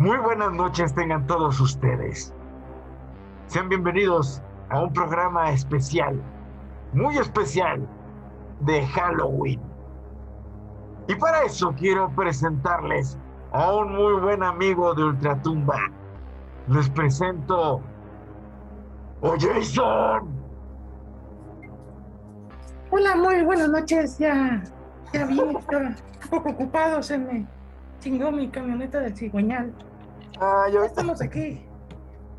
Muy buenas noches tengan todos ustedes. Sean bienvenidos a un programa especial, muy especial, de Halloween. Y para eso quiero presentarles a un muy buen amigo de Ultratumba. Les presento a Jason. Hola, muy buenas noches. Ya, ya vi, estaba un poco ocupado, se me chingó mi camioneta del cigüeñal. Ah, yo Ya estamos aquí.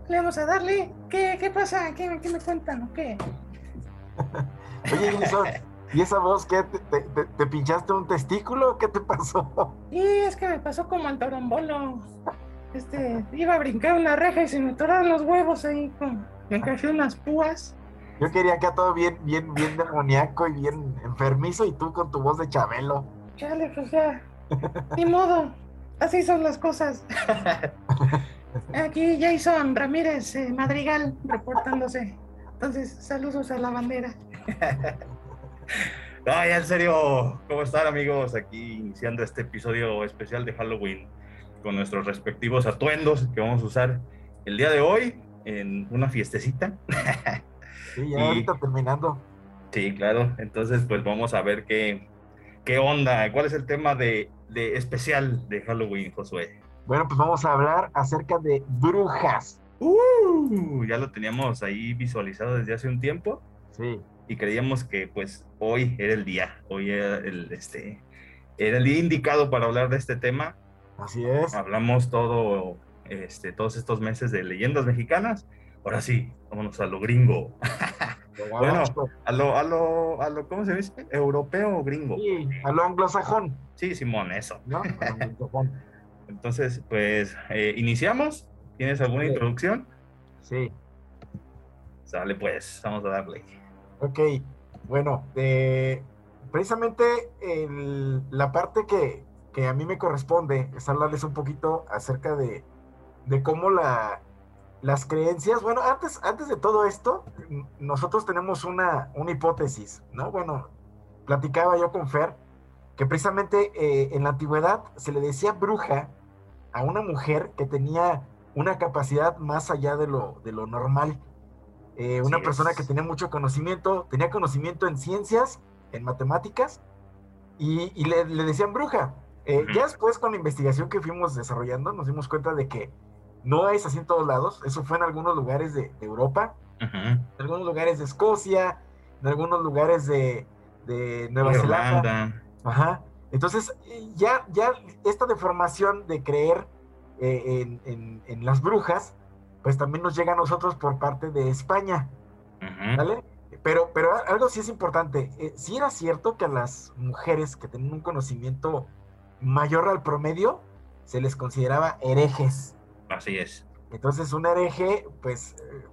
Le vamos a darle. ¿Qué, qué pasa? ¿Qué, qué me cuentan o qué? Oye, Jason, ¿y esa voz qué? ¿Te, te- te- te pinchaste un testículo? ¿Qué te pasó? Y es que me pasó como al torombolo. Este, iba a brincar una reja y se me atoraron los huevos ahí con. Me encajé unas púas. Yo quería acá todo bien, bien, bien demoníaco y bien enfermizo y tú con tu voz de Chabelo. Chale, pues ya. Ni modo. Así son las cosas. Aquí Jason Ramírez eh, Madrigal reportándose. Entonces, saludos a la bandera. No, ya en serio, ¿cómo están amigos? Aquí iniciando este episodio especial de Halloween con nuestros respectivos atuendos que vamos a usar el día de hoy en una fiestecita. Sí, ya Y- ahorita terminando. Sí, claro. Entonces, pues vamos a ver qué, qué onda, cuál es el tema de, de especial de Halloween, Josué. Bueno, pues vamos a hablar acerca de brujas. Uh, ya lo teníamos ahí visualizado desde hace un tiempo Sí, y creíamos que pues hoy era el día, hoy era el, este, era el día indicado para hablar de este tema. así es. Hablamos todo, este, todos estos meses de leyendas mexicanas. Ahora sí, vámonos a lo gringo, bueno. a lo, a lo, a lo, ¿cómo se dice? Europeo o gringo. Sí, a lo anglosajón, Sí, Simón, eso. ¿no? Entonces, pues, eh, iniciamos. ¿Tienes alguna Sí. introducción? Sí, Sale, pues, vamos a darle. ok. Bueno, eh, precisamente el- la parte que, que a mí me corresponde es hablarles un poquito acerca de, de cómo la, las creencias, bueno, antes, antes de todo esto, nosotros tenemos una, una hipótesis, ¿no? Bueno, platicaba yo con Fer que precisamente eh, en la antigüedad se le decía bruja a una mujer que tenía una capacidad más allá de lo, de lo normal. Eh, una persona es. que tenía mucho conocimiento, tenía conocimiento en ciencias, en matemáticas, y, y le, le decían bruja. Eh. Ya después con la investigación que fuimos desarrollando nos dimos cuenta de que no es así en todos lados, eso fue en algunos lugares de, de Europa, en algunos lugares de Escocia, en algunos lugares de, de Nueva Zelanda. Ajá. Entonces, ya, ya esta deformación de creer eh, en, en- en las brujas, pues también nos llega a nosotros por parte de España. ¿vale? Pero, pero algo sí es importante. eh, sí era cierto que a las mujeres que tenían un conocimiento mayor al promedio, se les consideraba herejes. Así es. Entonces, un hereje, pues, eh,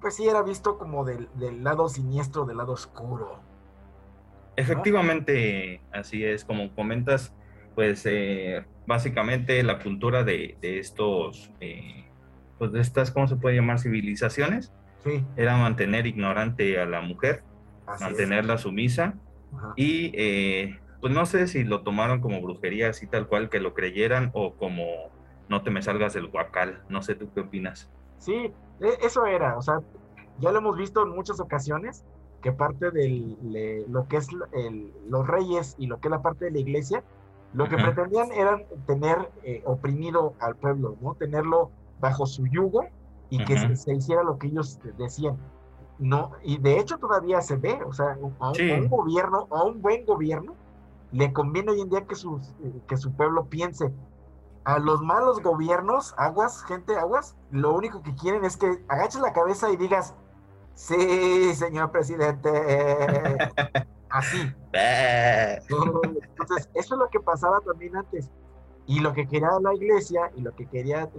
pues sí era visto como del, del lado siniestro, del lado oscuro. Efectivamente, así es, como comentas, pues eh, básicamente la cultura de, de estos, eh, pues de estas, ¿cómo se puede llamar? Civilizaciones, Sí, era mantener ignorante a la mujer, así es. mantenerla sumisa Ajá. y eh, pues no sé si lo tomaron como brujería así tal cual que lo creyeran o como no te me salgas del guacal, no sé tú qué opinas. Sí, e- eso era, o sea, ya lo hemos visto en muchas ocasiones, que parte de lo que es el- los reyes y lo que es la parte de la iglesia, lo que Ajá. pretendían era tener eh, oprimido al pueblo, ¿no? Tenerlo bajo su yugo y que se, se hiciera lo que ellos decían. No, y de hecho todavía se ve, o sea, a un, Sí. a un gobierno, a un buen gobierno, le conviene hoy en día que, sus, que su pueblo piense, a los malos gobiernos, aguas, gente, aguas, lo único que quieren es que agaches la cabeza y digas, sí, señor presidente. Así. Eh, Entonces, eso es lo que pasaba también antes. Y lo que quería la iglesia y lo que querían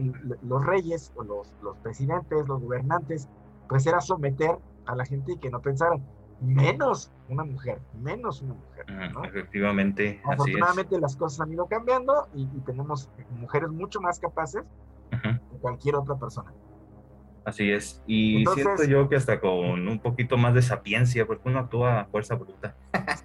los reyes o los, los presidentes, los gobernantes, pues era someter a la gente y que no pensaran, menos una mujer, menos una mujer. ¿no? Efectivamente, así es. Afortunadamente las cosas han ido cambiando y, y tenemos mujeres mucho más capaces que cualquier otra persona. Así es. Y Entonces- siento yo que hasta con un poquito más de sapiencia, porque uno actúa a fuerza bruta.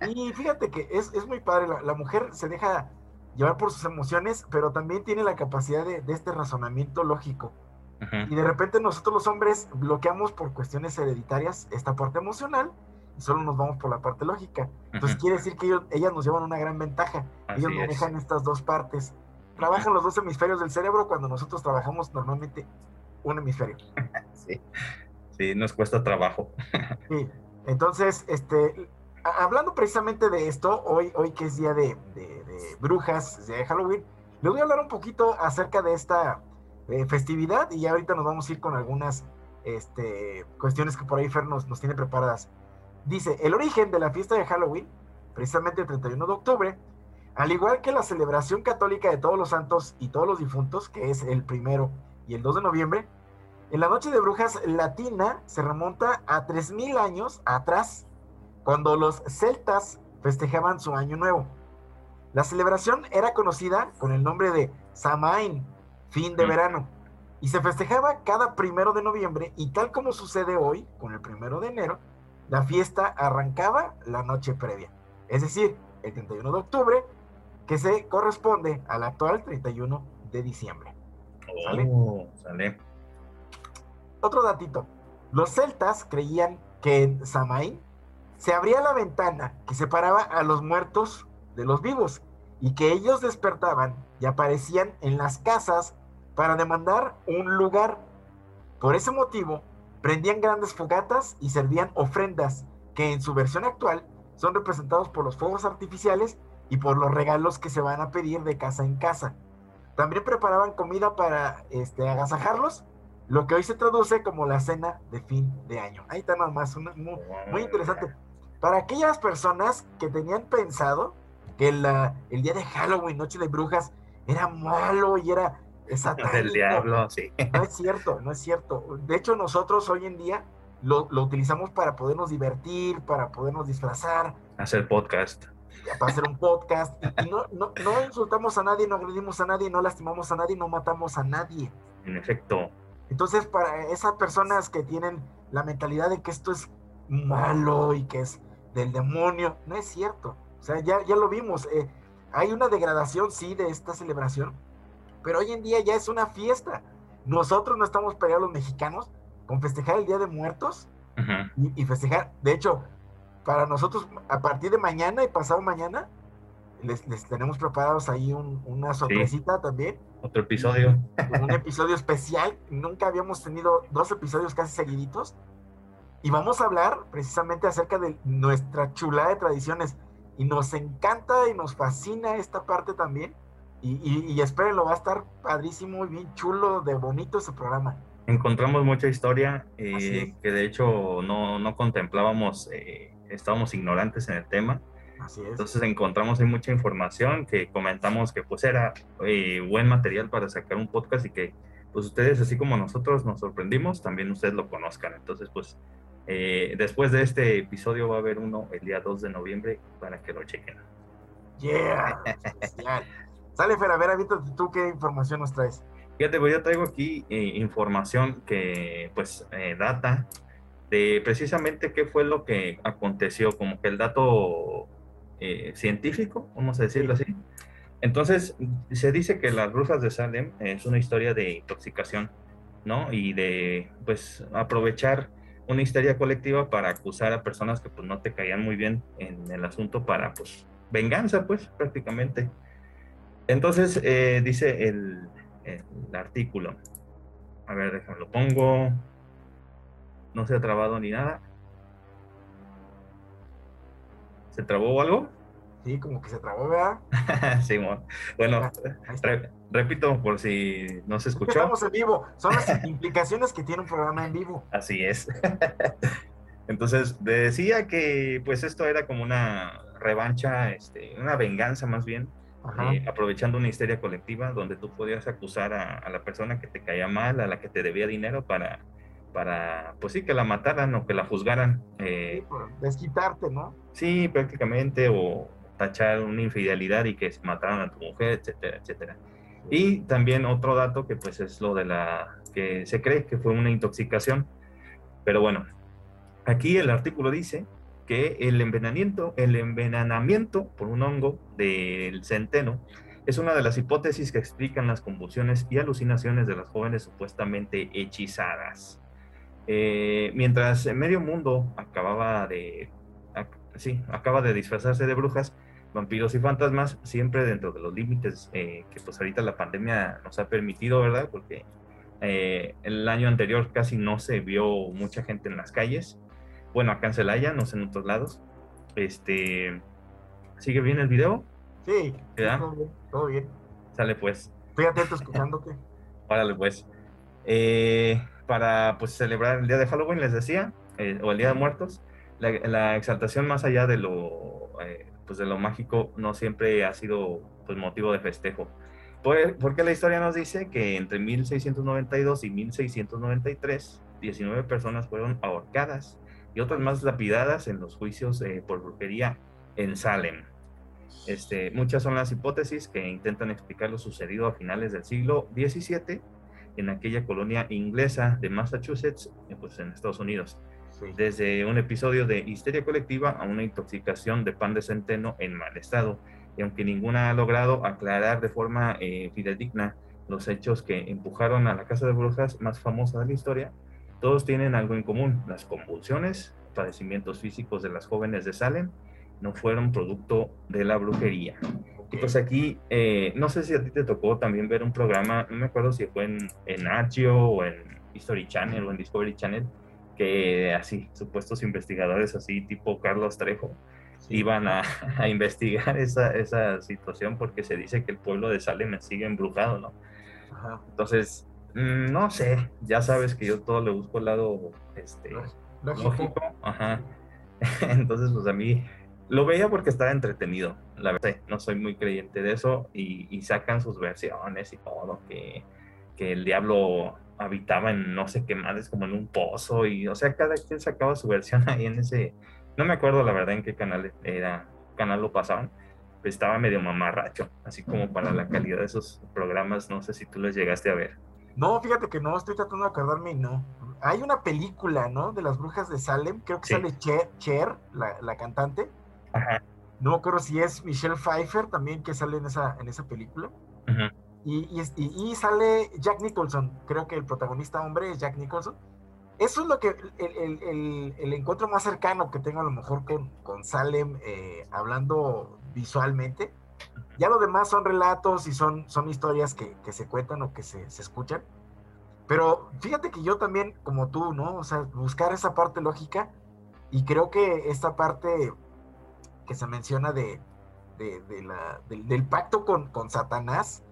Y fíjate que es, es muy padre, la, la mujer se deja llevar por sus emociones, pero también tiene la capacidad de, de este razonamiento lógico. Y de repente nosotros los hombres bloqueamos por cuestiones hereditarias esta parte emocional y solo nos vamos por la parte lógica. Entonces quiere decir que ellas nos llevan una gran ventaja. ellos manejan estas dos partes. Trabajan los dos hemisferios del cerebro cuando nosotros trabajamos normalmente un hemisferio. sí, sí, nos cuesta trabajo. sí, entonces, este, hablando precisamente de esto, hoy, hoy que es día de, de, de brujas, de Halloween, les voy a hablar un poquito acerca de esta eh, festividad y ya ahorita nos vamos a ir con algunas este, cuestiones que por ahí Fer nos, nos tiene preparadas. Dice, el origen de la fiesta de Halloween, precisamente el 31 de octubre, al igual que la celebración católica de todos los santos y todos los difuntos, que es el primero y el 2 de noviembre, en la noche de brujas latina se remonta a 3.000 años atrás, cuando los celtas festejaban su año nuevo. La celebración era conocida con el nombre de Samain, fin de verano, y se festejaba cada primero de noviembre, y tal como sucede hoy, con el primero de enero, la fiesta arrancaba la noche previa, es decir, el 31 de octubre, que se corresponde al actual 31 de diciembre. Oh, Otro datito. Los celtas creían que en Samaín se abría la ventana que separaba a los muertos de los vivos y que ellos despertaban y aparecían en las casas para demandar un lugar. Por ese motivo, prendían grandes fogatas y servían ofrendas que en su versión actual son representados por los fuegos artificiales y por los regalos que se van a pedir de casa en casa. También preparaban comida para este, agasajarlos, lo que hoy se traduce como la cena de fin de año. Ahí está nada más, muy, muy, interesante. Para aquellas personas que tenían pensado que el día de Halloween, Noche de Brujas, era malo y era del diablo, sí. No es cierto, no es cierto. De hecho, nosotros hoy en día lo, utilizamos para podernos divertir, para podernos disfrazar. Hacer podcast. Para hacer un podcast. Y, no, no, no, insultamos a nadie, no agredimos a nadie, no lastimamos a nadie, no matamos a nadie. En efecto. Entonces, para esas personas que tienen la mentalidad de que esto es malo y que es del demonio, no es cierto. O sea, ya, ya lo vimos. Eh, hay una degradación, sí, de esta celebración, pero hoy en día ya es una fiesta. Nosotros no estamos peleados los mexicanos con festejar el Día de Muertos y, festejar, de hecho, para nosotros a partir de mañana y pasado mañana, les, tenemos preparados ahí una sorpresita también. Otro episodio. Un, episodio especial. Nunca habíamos tenido dos episodios casi seguiditos. Y vamos a hablar precisamente acerca de nuestra chulada de tradiciones. Y nos encanta y nos fascina esta parte también y, y, espérenlo, va a estar padrísimo y bien chulo, de bonito ese programa. Encontramos mucha historia eh, que de hecho no, no contemplábamos, eh, estábamos ignorantes en el tema. Así es. Entonces encontramos ahí mucha información que comentamos que pues era eh, buen material para sacar un podcast y que pues ustedes así como nosotros nos sorprendimos, también ustedes lo conozcan. Entonces pues después de este episodio va a haber uno el día 2 de noviembre para que lo chequen. Yeah. Sale, Fer, a ver, avítate tú qué información nos traes. Fíjate, pues yo traigo aquí eh, información que, pues, eh, data de precisamente qué fue lo que aconteció, como que el dato eh, científico, vamos a decirlo así. Entonces, se dice que las brujas de Salem es una historia de intoxicación, ¿no? Y de, pues, aprovechar una histeria colectiva para acusar a personas que, pues, no te caían muy bien en el asunto para, pues, venganza, pues, prácticamente. Entonces, eh, dice el, artículo. A ver, déjame lo pongo. No se ha trabado ni nada. ¿Se trabó algo? Sí, como que se trabó, ¿verdad? sí, bueno, repito por si no se escuchó. Estamos en vivo, son las implicaciones que tiene un programa en vivo. Así es. Entonces, decía que pues esto era como una revancha, este, una venganza más bien, eh, aprovechando una histeria colectiva donde tú podías acusar a, la persona que te caía mal, a la que te debía dinero para, para pues sí, que la mataran o que la juzgaran. Eh, desquitarte, ¿no? Sí, prácticamente, o tachar una infidelidad y que mataran a tu mujer, etcétera, etcétera. Y también otro dato que pues es lo de la que se cree que fue una intoxicación. Pero bueno, aquí el artículo dice que el envenenamiento, el envenenamiento por un hongo del centeno es una de las hipótesis que explican las convulsiones y alucinaciones de las jóvenes supuestamente hechizadas. Eh, mientras medio mundo acababa de, sí, acaba de disfrazarse de brujas, vampiros y fantasmas, siempre dentro de los límites eh, que pues ahorita la pandemia nos ha permitido, ¿verdad? Porque eh, el año anterior casi no se vio mucha gente en las calles. Bueno, acá en Celaya, no sé en otros lados. Este, ¿sigue bien el video? Sí, todo bien, Sale pues. Fíjate, escuchándote. Párale pues. Eh, para pues celebrar el día de Halloween, les decía, o el Día de Muertos, la, exaltación más allá de lo pues de lo mágico no siempre ha sido pues motivo de festejo. Porque la historia nos dice que entre 1692 y 1693, 19 personas fueron ahorcadas y otras más lapidadas en los juicios eh, por brujería en Salem. Este, muchas son las hipótesis que intentan explicar lo sucedido a finales del siglo XVII en aquella colonia inglesa de Massachusetts, eh, pues en Estados Unidos desde un episodio de histeria colectiva a una intoxicación de pan de centeno en mal estado. Y aunque ninguna ha logrado aclarar de forma eh, fidedigna los hechos que empujaron a la casa de brujas más famosa de la historia, todos tienen algo en común. Las convulsiones, padecimientos físicos de las jóvenes de Salem, no fueron producto de la brujería. Y pues aquí, eh, no sé si a ti te tocó también ver un programa, no me acuerdo si fue en, en o en History Channel o en Discovery Channel, que así, supuestos investigadores así, tipo Carlos Trejo, iban a, investigar esa, esa, situación porque se dice que el pueblo de Salem sigue embrujado, ¿no? Entonces, mm, no sé, ya sabes que yo todo le busco el lado este, lógico. Ajá. Entonces, pues a mí lo veía porque estaba entretenido, la verdad, no soy muy creyente de eso y, y sacan sus versiones y todo, que, que el diablo habitaba en no sé qué madres, como en un pozo, y o sea, cada quien sacaba su versión ahí en ese, no me acuerdo la verdad en qué canal era, canal lo pasaban, pero estaba medio mamarracho, así como para la calidad de esos programas, no sé si tú los llegaste a ver. No, fíjate que no, estoy tratando de acordarme y no. Hay una película, ¿no? De las brujas de Salem, creo que sale Cher, la, la, cantante. Ajá. No me acuerdo si es Michelle Pfeiffer también que sale en esa, en esa película. Ajá. Y, y, sale Jack Nicholson, creo que el protagonista hombre es Jack Nicholson. Eso es lo que el, el, el, encuentro más cercano que tengo a lo mejor con, con Salem, eh, hablando visualmente. Ya lo demás son relatos y son, son historias que, que se cuentan o que se, se, escuchan. Pero fíjate que yo también, como tú, ¿no? O sea, buscar esa parte lógica y creo que esta parte que se menciona de, de, de la, del pacto con, con Satanás,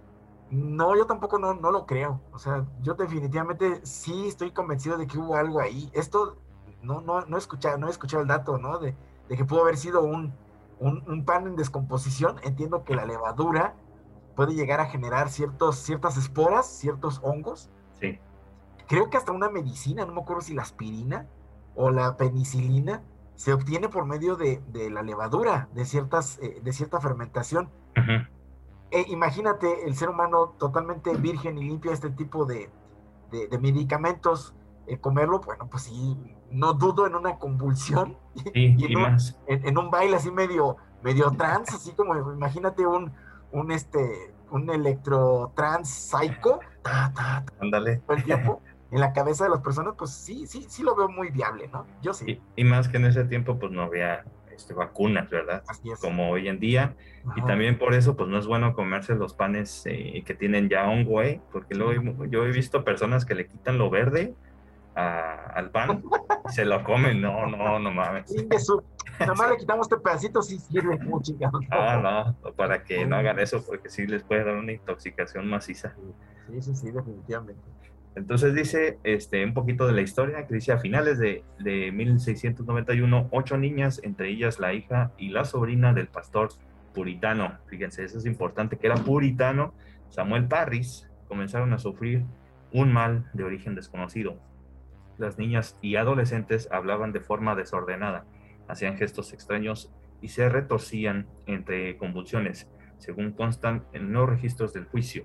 no, yo tampoco no, no lo creo. O sea, yo definitivamente sí estoy convencido de que hubo algo ahí. Esto no, no, no he escuchado, no he escuchado el dato, ¿no? De, que pudo haber sido un, un, pan en descomposición. Entiendo que la levadura puede llegar a generar ciertos, ciertas esporas, ciertos hongos. Sí. Creo que hasta una medicina, no me acuerdo si la aspirina o la penicilina, se obtiene por medio de, la levadura, de, ciertas, eh, de cierta fermentación. Eh, imagínate el ser humano totalmente virgen y limpio este tipo de, medicamentos, eh, comerlo, bueno, pues sí, no dudo en una convulsión y, en, un, baile así medio, medio trans, así como imagínate un, un este, un electro trans psycho, Ándale. el tiempo. en la cabeza de las personas, pues sí, sí, sí lo veo muy viable, ¿no? Yo sí. y, más que en ese tiempo, pues no había este, vacunas, ¿verdad? Como hoy en día. Y también por eso, pues no es bueno comerse los panes eh, que tienen ya hongo, ¿eh? Porque luego yo he visto personas que le quitan lo verde al pan se lo comen. No, no, no mames. Sí, eso. Nada más le quitamos este pedacito, sí sirve mucho. Ah, no, para que no hagan eso, porque sí les puede dar una intoxicación maciza. Sí, sí, sí, definitivamente. Entonces dice este, un poquito de la historia, que dice a finales de, de 1691, ocho niñas, entre ellas la hija y la sobrina del pastor puritano, fíjense, eso es importante, que era puritano, Samuel Parris, comenzaron a sufrir un mal de origen desconocido. Las niñas y adolescentes hablaban de forma desordenada, hacían gestos extraños y se retorcían entre convulsiones, según constan en los registros del juicio.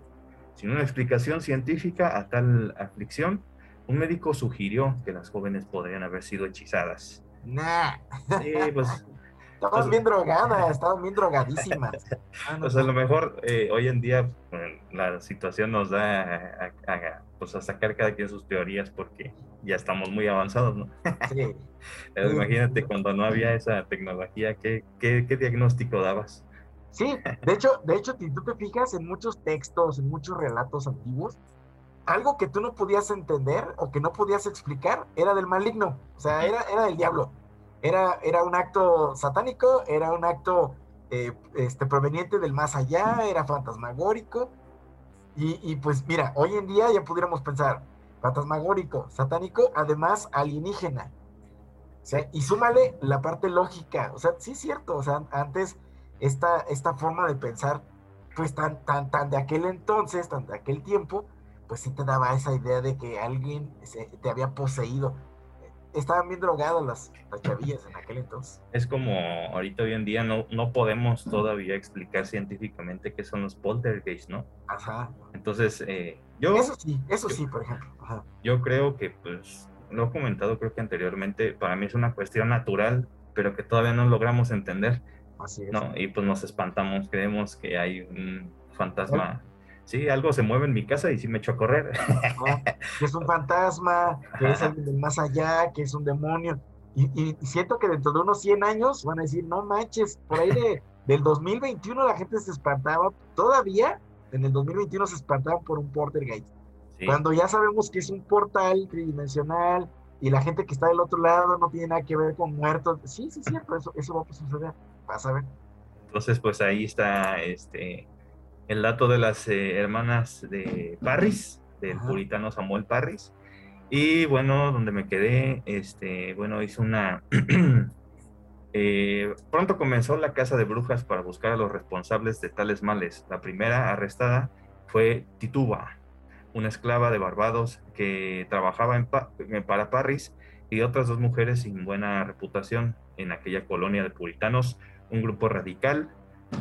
Sin una explicación científica a tal aflicción, un médico sugirió que las jóvenes podrían haber sido hechizadas. Nah. Sí, pues Estaban bien drogadas, estaban bien drogadísimas. Ah, pues a lo mejor eh, hoy en día la situación nos da a, pues a sacar cada quien sus teorías porque ya estamos muy avanzados, ¿no? Sí. imagínate cuando no había esa tecnología, ¿qué, qué, qué diagnóstico dabas? Sí, de hecho, de hecho, si tú te fijas en muchos textos, en muchos relatos antiguos, algo que tú no podías entender o que no podías explicar era del maligno, o sea, era, era del diablo. Era, era un acto satánico, era un acto eh, este, proveniente del más allá, era fantasmagórico. Y, y, pues mira, hoy en día ya pudiéramos pensar, fantasmagórico, satánico, además alienígena. Y súmale la parte lógica. O sea, sí es cierto, o sea, antes esta, esta forma de pensar, pues tan, tan, tan de aquel entonces, tan de aquel tiempo, pues sí te daba esa idea de que alguien te había poseído. Estaban bien drogadas las, las chavillas en aquel entonces. Es como ahorita hoy en día no, no podemos todavía explicar científicamente qué son los poltergeists, ¿no? Ajá. Entonces, eh, yo... Eso sí, eso sí, por ejemplo. Yo creo que, pues, lo he comentado creo que anteriormente, para mí es una cuestión natural, pero que todavía no logramos entender. Así es. ¿no? Y pues nos espantamos, creemos que hay un fantasma sí, algo se mueve en mi casa y sí me echo a correr. que es un fantasma, que es alguien del más allá, que es un demonio. Y, siento que dentro de unos 100 años van a decir, no manches, por ahí de, del 2021 la gente se espantaba, todavía en el 2021 se espantaban por un porter Sí. Cuando ya sabemos que es un portal tridimensional y la gente que está del otro lado no tiene nada que ver con muertos. Sí, sí, cierto, eso, eso va a suceder. Vas a ver. Entonces, pues ahí está este el dato de las eh, hermanas de Parris, del puritano Samuel Parris. Y bueno, donde me quedé, este, bueno, hice una... Eh, pronto comenzó la casa de brujas para buscar a los responsables de tales males. La primera arrestada fue Tituba, una esclava de Barbados que trabajaba en para Parris y otras dos mujeres sin buena reputación en aquella colonia de puritanos, un grupo radical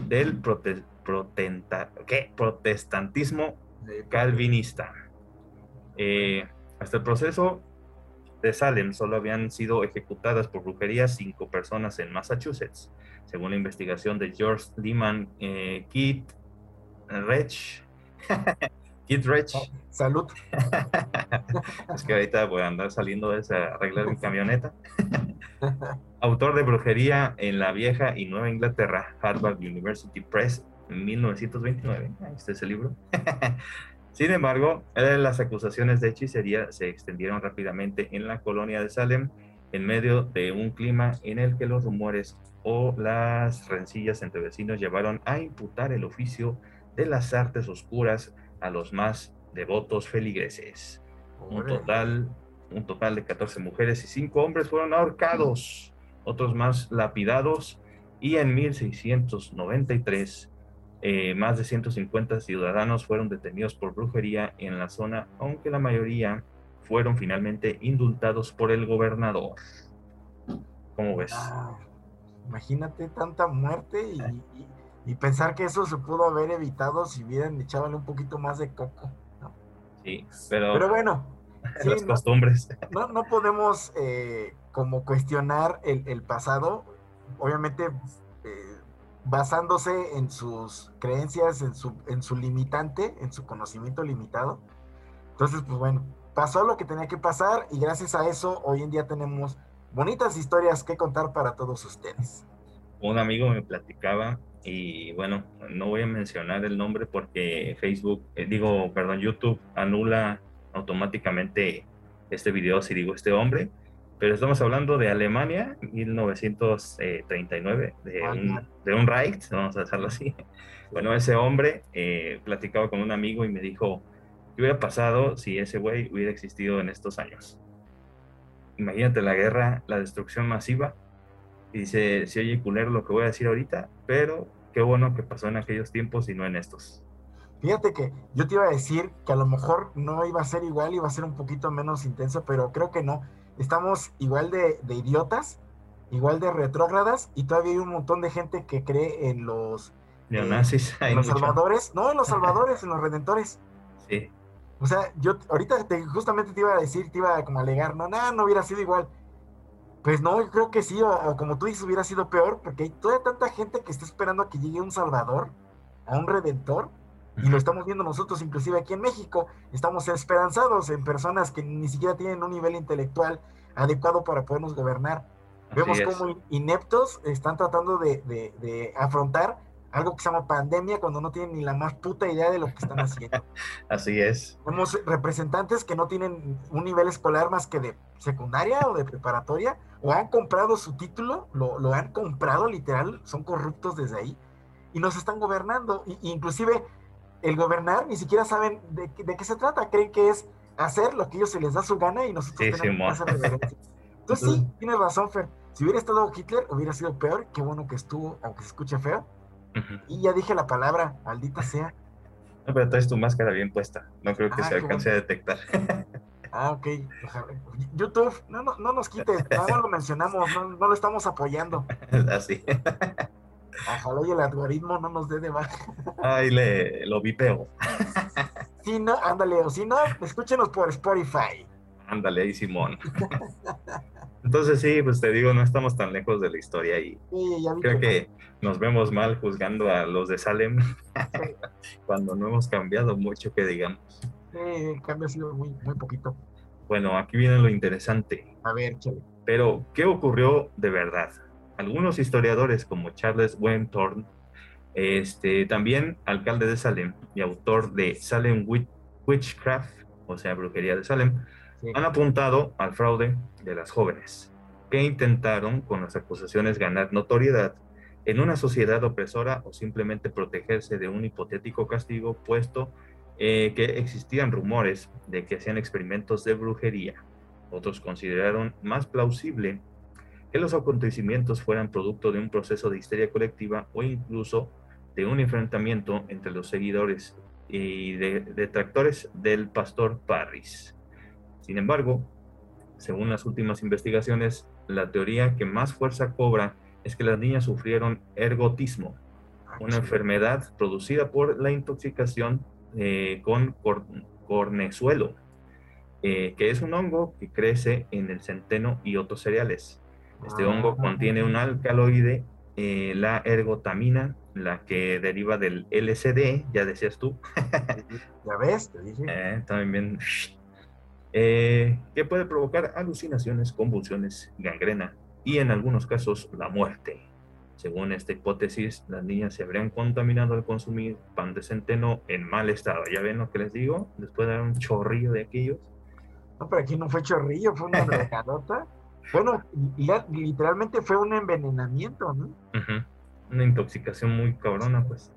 del protestantismo calvinista. Eh, hasta el proceso de Salem solo habían sido ejecutadas por brujería cinco personas en Massachusetts, según la investigación de George Lehman eh, Keith Rech. Keith Rech. Oh, salud. es que ahorita voy a andar saliendo de esa, arreglar mi camioneta. Autor de brujería en la vieja y nueva Inglaterra, Harvard University Press, en 1929. Ahí está ese libro. Sin embargo, las acusaciones de hechicería se extendieron rápidamente en la colonia de Salem en medio de un clima en el que los rumores o las rencillas entre vecinos llevaron a imputar el oficio de las artes oscuras a los más devotos feligreses. Un total, un total de 14 mujeres y 5 hombres fueron ahorcados, otros más lapidados y en 1693 eh, más de 150 ciudadanos fueron detenidos por brujería en la zona, aunque la mayoría fueron finalmente indultados por el gobernador. ¿Cómo ves? Ah, imagínate tanta muerte y, pensar que eso se pudo haber evitado si hubieran echado un poquito más de coco. Sí, pero, pero bueno, las costumbres. No, no podemos eh, como cuestionar el, el pasado. Obviamente basándose en sus creencias, en su, en su limitante, en su conocimiento limitado. Entonces, pues bueno, pasó lo que tenía que pasar y gracias a eso hoy en día tenemos bonitas historias que contar para todos ustedes. Un amigo me platicaba y bueno, no voy a mencionar el nombre porque Facebook, eh, digo, perdón, YouTube anula automáticamente este video si digo este hombre pero estamos hablando de Alemania, 1939, de un, de un Reich, vamos a hacerlo así. Bueno, ese hombre eh, platicaba con un amigo y me dijo, ¿qué hubiera pasado si ese güey hubiera existido en estos años? Imagínate la guerra, la destrucción masiva. Y dice, si oye culero lo que voy a decir ahorita, pero qué bueno que pasó en aquellos tiempos y no en estos. Fíjate que yo te iba a decir que a lo mejor no iba a ser igual, iba a ser un poquito menos intenso, pero creo que no estamos igual de, idiotas, igual de retrógradas, y todavía hay un montón de gente que cree en los neonazis, eh, en los salvadores, no, en los salvadores, en los redentores. Sí. O sea, yo ahorita te, justamente te iba a decir, te iba a como alegar, no, nada, no hubiera sido igual. Pues no, yo creo que sí, o, como tú dices, hubiera sido peor, porque hay toda tanta gente que está esperando a que llegue un Salvador, a un Redentor, y lo estamos viendo nosotros, inclusive aquí en México, estamos esperanzados en personas que ni siquiera tienen un nivel intelectual adecuado para podernos gobernar. Vemos cómo ineptos están tratando de, de, afrontar algo que se llama pandemia cuando no tienen ni la más puta idea de lo que están haciendo. Así es. Vemos representantes que no tienen un nivel escolar más que de secundaria o de preparatoria, o han comprado su título, lo, lo han comprado literal, son corruptos desde ahí, y nos están gobernando. Y, inclusive el gobernar ni siquiera saben de, de, qué se trata, creen que es hacer lo que ellos se les da su gana y nosotros tenemos que hacer. Entonces sí, tienes razón, Fer. Si hubiera estado Hitler, hubiera sido peor. Qué bueno que estuvo, aunque se escuche feo. Y ya dije la palabra, maldita sea. No, pero traes tu máscara bien puesta. No creo que ah, se alcance a detectar. Ah, ok. YouTube, no, no, no nos quites, nada lo mencionamos, no, no, lo estamos apoyando. Así. Ojalá y el algoritmo no nos dé de baja. Ay, le, lo vipeo. Si no, ándale, o si no, escúchenos por Spotify. Ándale ahí, Simón. Entonces sí, pues te digo, no estamos tan lejos de la historia y creo que nos vemos mal juzgando a los de Salem cuando no hemos cambiado mucho, que digamos. Sí, el cambio ha sido muy, muy poquito. Bueno, aquí viene lo interesante. A ver, chale. Pero, ¿qué ocurrió de verdad? Algunos historiadores como Charles Wenthorn, este, también alcalde de Salem y autor de Salem Witchcraft, o sea, brujería de Salem, han apuntado al fraude de las jóvenes, que intentaron con las acusaciones ganar notoriedad en una sociedad opresora o simplemente protegerse de un hipotético castigo, puesto eh, que existían rumores de que hacían experimentos de brujería. Otros consideraron más plausible que los acontecimientos fueran producto de un proceso de histeria colectiva o incluso de un enfrentamiento entre los seguidores y detractores del pastor Parris. Sin embargo, según las últimas investigaciones, la teoría que más fuerza cobra es que las niñas sufrieron ergotismo, ah, una enfermedad producida por la intoxicación eh, con cornezuelo, eh, que es un hongo que crece en el centeno y otros cereales. Este ah. hongo contiene un alcaloide, eh, la ergotamina, la que deriva del LSD, ya decías tú. ya ves, te dije. también bien eh, que puede provocar alucinaciones, convulsiones, gangrena y en algunos casos la muerte. Según esta hipótesis, las niñas se habrían contaminado al consumir pan de centeno en mal estado. ¿Ya ven lo que les digo? Después de dar un chorrillo de aquellos. No, pero aquí no fue chorrillo, fue una recadota. Bueno, literalmente fue un envenenamiento, ¿no? Una intoxicación muy cabrona, pues.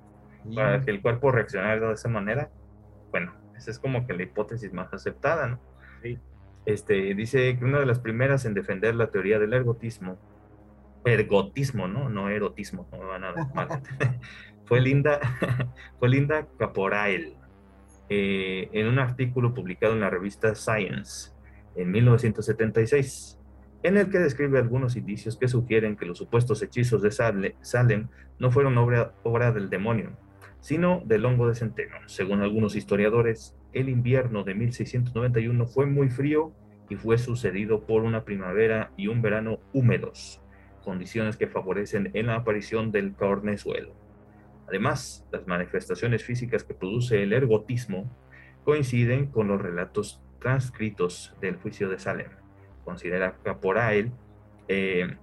Para que el cuerpo reaccionara de esa manera. Bueno, esa es como que la hipótesis más aceptada, ¿no? Este, dice que una de las primeras en defender la teoría del ergotismo, ergotismo, ¿no? No erotismo, no me van a dar mal. fue Linda, fue Linda Caporael, eh, en un artículo publicado en la revista Science en 1976, en el que describe algunos indicios que sugieren que los supuestos hechizos de Salem no fueron obra, del demonio, sino del hongo de centeno. Según algunos historiadores, el invierno de 1691 fue muy frío y fue sucedido por una primavera y un verano húmedos, condiciones que favorecen en la aparición del cornezuelo. Además, las manifestaciones físicas que produce el ergotismo coinciden con los relatos transcritos del juicio de Salem. Considera Caporael, eh,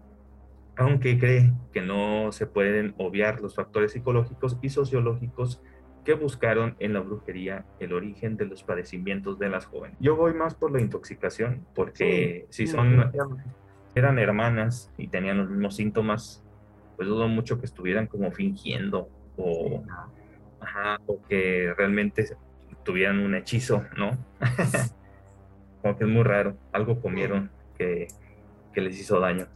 aunque cree que no se pueden obviar los factores psicológicos y sociológicos que buscaron en la brujería el origen de los padecimientos de las jóvenes. Yo voy más por la intoxicación, porque si son, eran hermanas y tenían los mismos síntomas, pues dudo mucho que estuvieran como fingiendo o, o que realmente tuvieran un hechizo, ¿no? como que es muy raro, algo comieron que, que les hizo daño.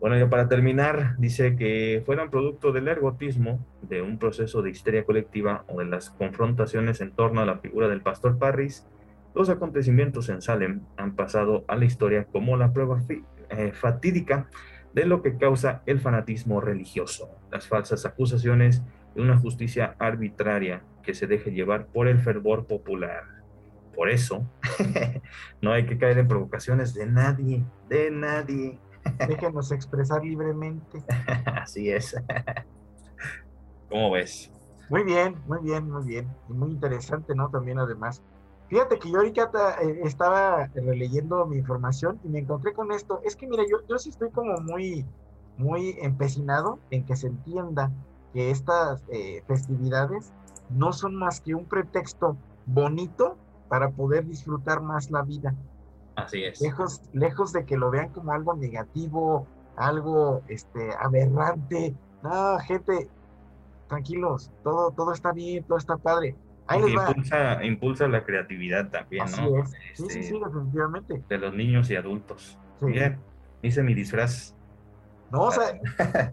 Bueno, ya para terminar, dice que fueron producto del ergotismo, de un proceso de histeria colectiva o de las confrontaciones en torno a la figura del pastor Parris, los acontecimientos en Salem han pasado a la historia como la prueba eh, fatídica de lo que causa el fanatismo religioso, las falsas acusaciones y una justicia arbitraria que se deje llevar por el fervor popular. Por eso, no hay que caer en provocaciones de nadie, de nadie. Déjenos expresar libremente. Así es. ¿Cómo ves? Muy bien, muy bien, muy bien. Y muy interesante, ¿no? También además. Fíjate que yo ahorita eh, estaba releyendo mi información y me encontré con esto. Es que mira, yo, yo sí estoy como muy, muy empecinado en que se entienda que estas eh, festividades no son más que un pretexto bonito para poder disfrutar más la vida. Así es. Lejos, lejos de que lo vean como algo negativo, algo este, aberrante. No, gente, tranquilos, todo, todo está bien, todo está padre. Ahí impulsa, impulsa la creatividad también, Así ¿no? Es. Sí, sí, sí, este, definitivamente. De los niños y adultos. Sí. hice mi disfraz. No, o sea,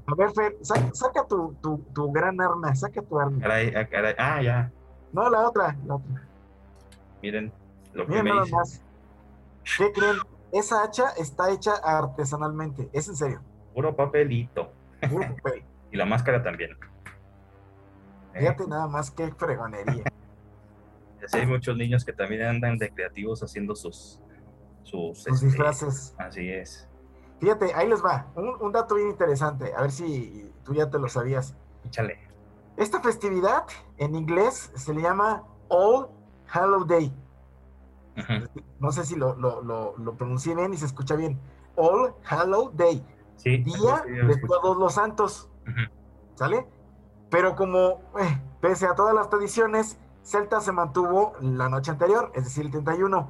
a ver, Fer, saca, tu, tu, tu, gran arma, saca tu arma. Caray, ah, caray. ah, ya. No, la otra, la otra. Miren lo Miren que me hice. Más. ¿Qué creen? Esa hacha está hecha artesanalmente, es en serio. Puro papelito. Puro papel. y la máscara también. Fíjate nada más qué fregonería. Así hay muchos niños que también andan de creativos haciendo sus sus, sus este, disfraces. Así es. Fíjate, ahí les va. Un, un, dato bien interesante. A ver si tú ya te lo sabías. Échale. Esta festividad en inglés se le llama All Hallow Day. Uh -huh. No sé si lo, lo, lo, lo, pronuncié bien y se escucha bien. All Hallow Day. Sí, Día sí, de todos los santos. ¿Sale? Pero como, eh, pese a todas las tradiciones, Celta se mantuvo la noche anterior, es decir, el 31.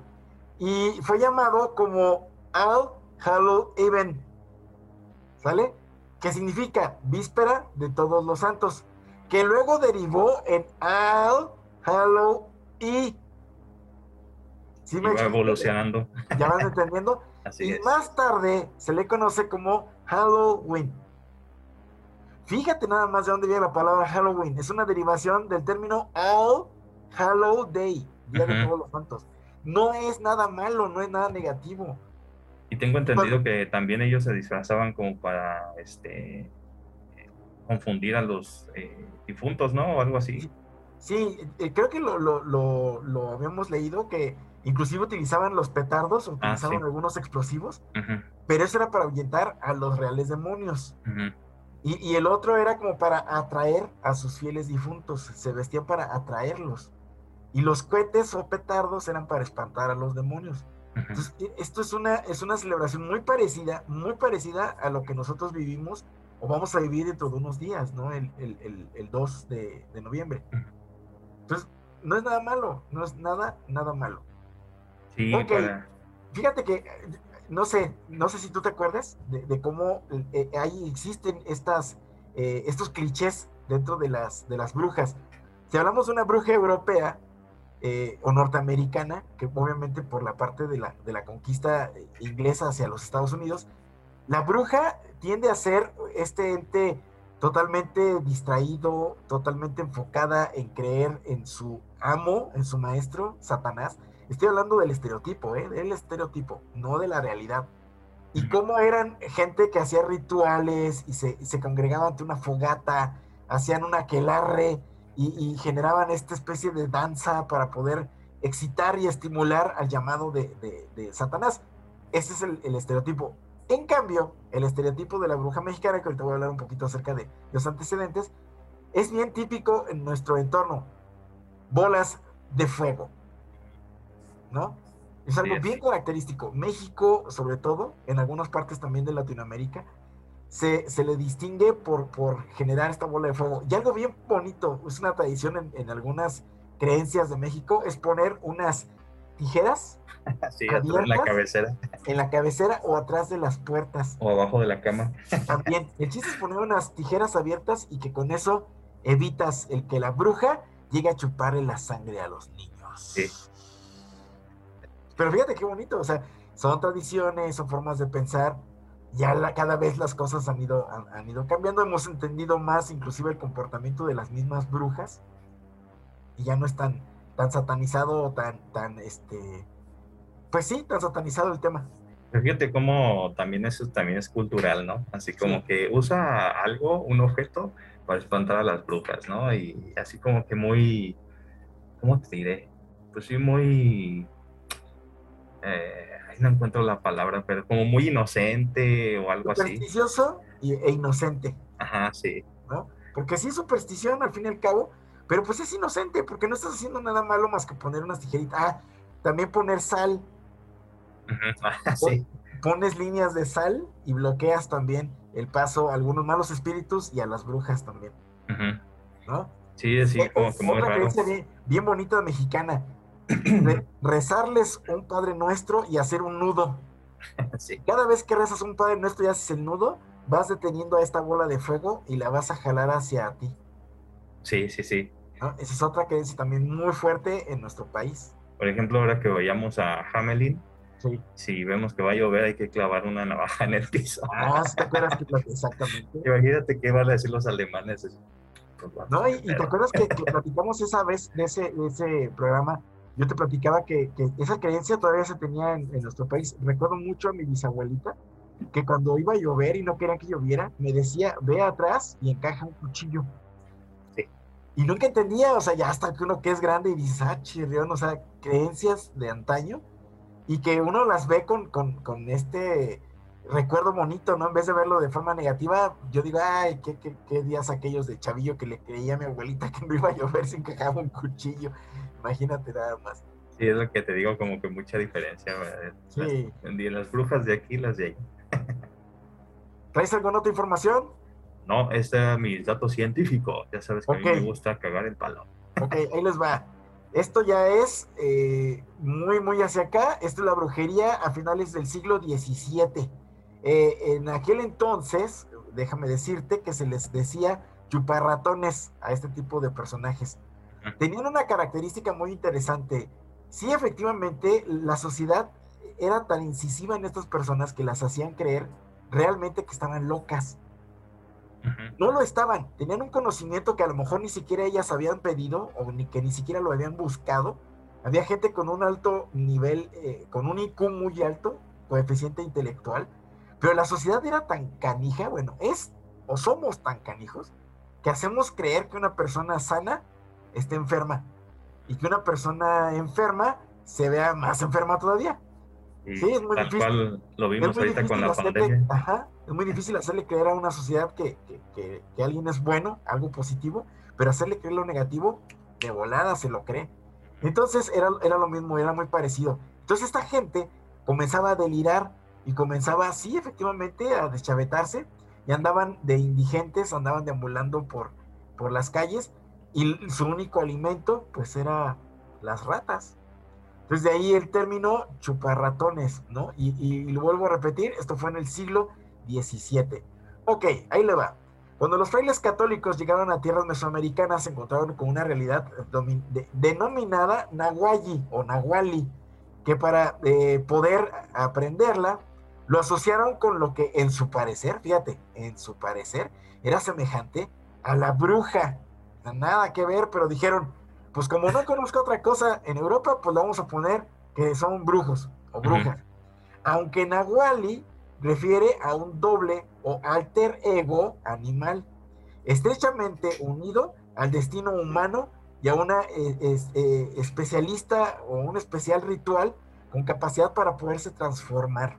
Y fue llamado como All Hallow Even. ¿Sale? Que significa víspera de todos los santos. Que luego derivó en All Hallow E. ¿Sí me va evolucionando. ¿Ya van entendiendo? Así y es. más tarde se le conoce como Halloween. Fíjate nada más de dónde viene la palabra Halloween. Es una derivación del término All Hallow Day, Día uh -huh. de Todos los Santos. No es nada malo, no es nada negativo. Y tengo entendido que también ellos se disfrazaban como para este confundir a los eh, difuntos, ¿no? O algo así. Sí, creo que lo, lo, lo, lo, habíamos leído que inclusive utilizaban los petardos, utilizaban ah, sí. algunos explosivos, uh -huh. pero eso era para ahuyentar a los reales demonios. Uh -huh. y, y, el otro era como para atraer a sus fieles difuntos, se vestían para atraerlos. Y los cohetes o petardos eran para espantar a los demonios. Uh -huh. Entonces, e, esto es una, es una celebración muy parecida, muy parecida a lo que nosotros vivimos o vamos a vivir dentro de unos días, ¿no? El, el, el, el 2 de, de noviembre. Entonces, no es nada malo, no es nada, nada malo. Sí, okay. para... Fíjate que, no sé, no sé si tú te acuerdas de, de cómo eh, ahí existen estas, eh, estos clichés dentro de las, de las brujas. Si hablamos de una bruja europea eh, o norteamericana, que obviamente por la parte de la, de la conquista inglesa hacia los Estados Unidos, la bruja tiende a ser este ente totalmente distraído, totalmente enfocada en creer en su amo, en su maestro, Satanás. Estoy hablando del estereotipo, ¿eh? del estereotipo, no de la realidad. Y cómo eran gente que hacía rituales y se, y se congregaban ante una fogata, hacían un aquelarre y, y, generaban esta especie de danza para poder excitar y estimular al llamado de, de, de Satanás. Ese es el, el estereotipo. En cambio, el estereotipo de la bruja mexicana, que ahorita voy a hablar un poquito acerca de los antecedentes, es bien típico en nuestro entorno. Bolas de fuego. ¿No? Es algo bien característico. México, sobre todo, en algunas partes también de Latinoamérica, se, se, le distingue por, por generar esta bola de fuego. Y algo bien bonito, es una tradición en, en algunas creencias de México, es poner unas tijeras sí, en la cabecera. En la cabecera o atrás de las puertas. O abajo de la cama. También. El chiste es poner unas tijeras abiertas y que con eso evitas el que la bruja llegue a chuparle la sangre a los niños. Sí. Pero fíjate qué bonito, o sea, son tradiciones, son formas de pensar. Ya la, cada vez las cosas han ido, han, han ido cambiando, hemos entendido más inclusive el comportamiento de las mismas brujas y ya no es tan, tan satanizado, tan, tan, este, pues sí, tan satanizado el tema. Fíjate cómo también eso también es cultural, ¿no? Así como sí. que usa algo, un objeto, para espantar a las brujas, ¿no? Y así como que muy, ¿cómo te diré? Pues sí, muy eh, no encuentro la palabra, pero como muy inocente o algo así. Supersticioso e inocente. Ajá, sí. ¿no? Porque sí es superstición al fin y al cabo, pero pues es inocente, porque no estás haciendo nada malo más que poner unas tijeritas. Ah, también poner sal. sí. Pones líneas de sal y bloqueas también el paso a algunos malos espíritus y a las brujas también. ¿No? Sí, sí, como, como otra creencia bien, bien, bonita mexicana. rezarles un Padre Nuestro y hacer un nudo. Sí. Cada vez que rezas un Padre Nuestro y haces el nudo, vas deteniendo a esta bola de fuego y la vas a jalar hacia ti. Sí, sí, sí. Esa es otra creencia también muy fuerte en nuestro país. Por ejemplo, ahora que vayamos a Hamelin, si vemos que va a llover, hay que clavar una navaja en el piso. Ah, ¿te acuerdas que exactamente? Imagínate qué van a decir los alemanes. Pues, no, y, te acuerdas que, platicamos esa vez de ese, ese programa. Yo te platicaba que, esa creencia todavía se tenía en, nuestro país. Recuerdo mucho a mi bisabuelita que cuando iba a llover y no quería que lloviera, me decía, ve atrás y encaja un cuchillo. Y nunca entendía, o sea, ya hasta que uno que es grande y dice, ah, chirrión, o sea, creencias de antaño y que uno las ve con, con, con, este recuerdo bonito, ¿no? En vez de verlo de forma negativa, yo digo, ay, qué, qué, qué días aquellos de chavillo que le creía a mi abuelita que no iba a llover sin que un cuchillo. Imagínate nada más. Sí, es lo que te digo, como que mucha diferencia. Sí. Las, las brujas de aquí, las de ahí. ¿Traes alguna otra información? No, este es mis datos científicos. Ya sabes que a mí me gusta cagar el palo. Ok, ahí les va. Esto ya es eh, muy, muy hacia acá. Esto es la brujería a finales del siglo XVII. Eh, en aquel entonces, déjame decirte que se les decía chuparratones a este tipo de personajes. Tenían una característica muy interesante. Sí, efectivamente, la sociedad era tan incisiva en estas personas que las hacían creer realmente que estaban locas. No lo estaban, tenían un conocimiento que a lo mejor ni siquiera ellas habían pedido o ni que ni siquiera lo habían buscado. Había gente con un alto nivel, eh, con un IQ muy alto, coeficiente intelectual, pero la sociedad era tan canija, bueno, es o somos tan canijos que hacemos creer que una persona sana está enferma y que una persona enferma se vea más enferma todavía. sí, es muy difícil. lo vimos ahorita con la pandemia. Ajá, es muy difícil hacerle creer a una sociedad que, que, que, alguien es bueno, algo positivo, pero hacerle creer lo negativo, de volada se lo cree. Entonces era, era lo mismo, era muy parecido. Entonces esta gente comenzaba a delirar y comenzaba así efectivamente a deschavetarse y andaban de indigentes, andaban deambulando por, por las calles y su único alimento pues era las ratas. Entonces de ahí el término chuparratones, ¿no? Y, y, lo vuelvo a repetir, esto fue en el siglo 17. Ok, ahí le va. Cuando los frailes católicos llegaron a tierras mesoamericanas, se encontraron con una realidad denominada Nahualli o Nahuali, que para eh, poder aprenderla, lo asociaron con lo que en su parecer, fíjate, en su parecer, era semejante a la bruja. Nada que ver, pero dijeron, pues como no conozco otra cosa en Europa, pues lo vamos a poner que son brujos o brujas. Aunque Nahuali refiere a un doble o alter ego animal, estrechamente unido al destino humano y a una eh, eh, especialista o un especial ritual con capacidad para poderse transformar.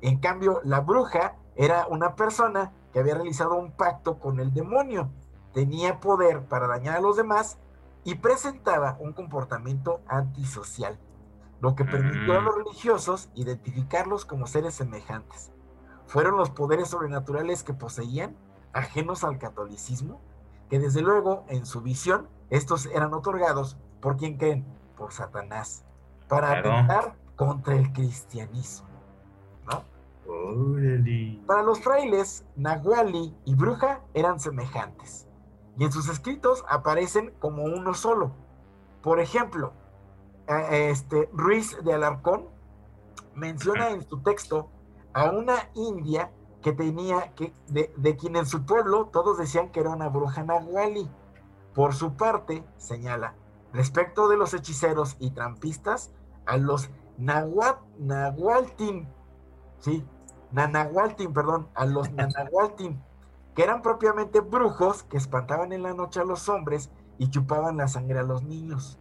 En cambio, la bruja era una persona que había realizado un pacto con el demonio, tenía poder para dañar a los demás y presentaba un comportamiento antisocial lo que permitió a los mm. religiosos identificarlos como seres semejantes. Fueron los poderes sobrenaturales que poseían, ajenos al catolicismo, que desde luego en su visión estos eran otorgados por quien creen, por Satanás, para atentar contra el cristianismo. ¿no? Para los frailes, Nahuali y Bruja eran semejantes, y en sus escritos aparecen como uno solo. Por ejemplo, este, Ruiz de Alarcón menciona en su texto a una india que tenía, que, de, de, quien en su pueblo todos decían que era una bruja nahuali. Por su parte, señala, respecto de los hechiceros y trampistas, a los nahuat, nahualtin, sí, nanahualtin, perdón, a los nanahualtin, que eran propiamente brujos que espantaban en la noche a los hombres y chupaban la sangre a los niños.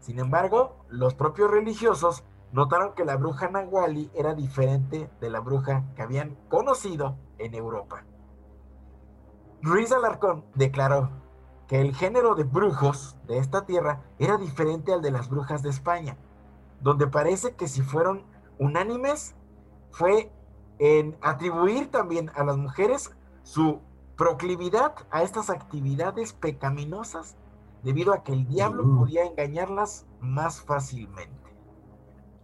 Sin embargo, los propios religiosos notaron que la bruja Nahuali era diferente de la bruja que habían conocido en Europa. Ruiz Alarcón declaró que el género de brujos de esta tierra era diferente al de las brujas de España, donde parece que si fueron unánimes fue en atribuir también a las mujeres su proclividad a estas actividades pecaminosas debido a que el diablo podía engañarlas más fácilmente.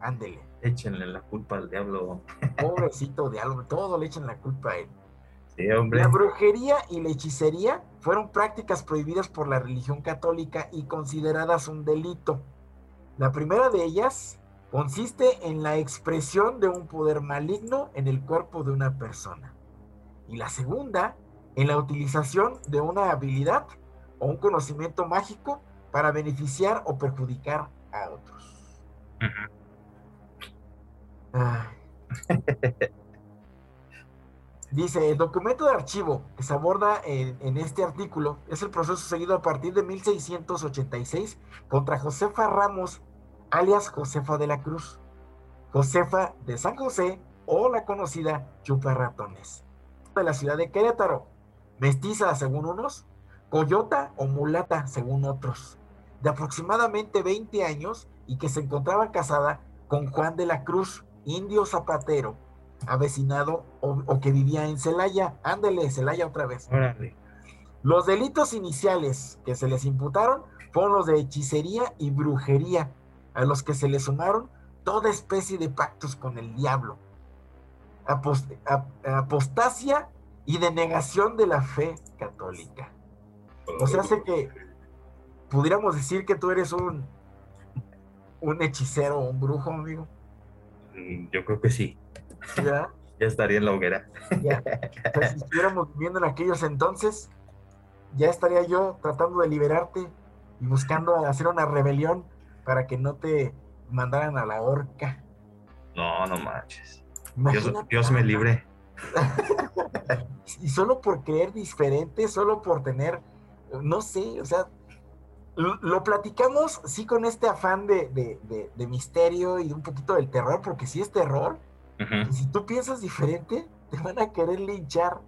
Ándele. Échenle la culpa al diablo. Pobrecito diablo, todo le echan la culpa a él. Sí, hombre. La brujería y la hechicería fueron prácticas prohibidas por la religión católica y consideradas un delito. La primera de ellas consiste en la expresión de un poder maligno en el cuerpo de una persona. Y la segunda, en la utilización de una habilidad o un conocimiento mágico para beneficiar o perjudicar a otros. Dice, el documento de archivo que se aborda en, en, este artículo es el proceso seguido a partir de 1686 contra Josefa Ramos alias Josefa de la Cruz, Josefa de San José o la conocida Chupa Ratones, de la ciudad de Querétaro, mestiza según unos, coyota o mulata según otros, de aproximadamente 20 años y que se encontraba casada con Juan de la Cruz, indio zapatero, avecinado o, que vivía en Celaya. Ándele, Celaya otra vez. Los delitos iniciales que se les imputaron fueron los de hechicería y brujería, a los que se le sumaron toda especie de pactos con el diablo, apostasia y denegación de la fe católica. O sea, hace que pudiéramos decir que tú eres un, un hechicero un brujo, amigo. Mm, yo creo que sí. ¿Ya? ya estaría en la hoguera. Ya. si estuviéramos viviendo en aquellos entonces, ya estaría yo tratando de liberarte y buscando hacer una rebelión para que no te mandaran a la horca. No, no manches. Dios, me libre. y solo por creer diferente, solo por tener, no sé, o sea, lo, platicamos sí con este afán de, misterio y un poquito del terror, porque sí es terror. y si tú piensas diferente, te van a querer linchar.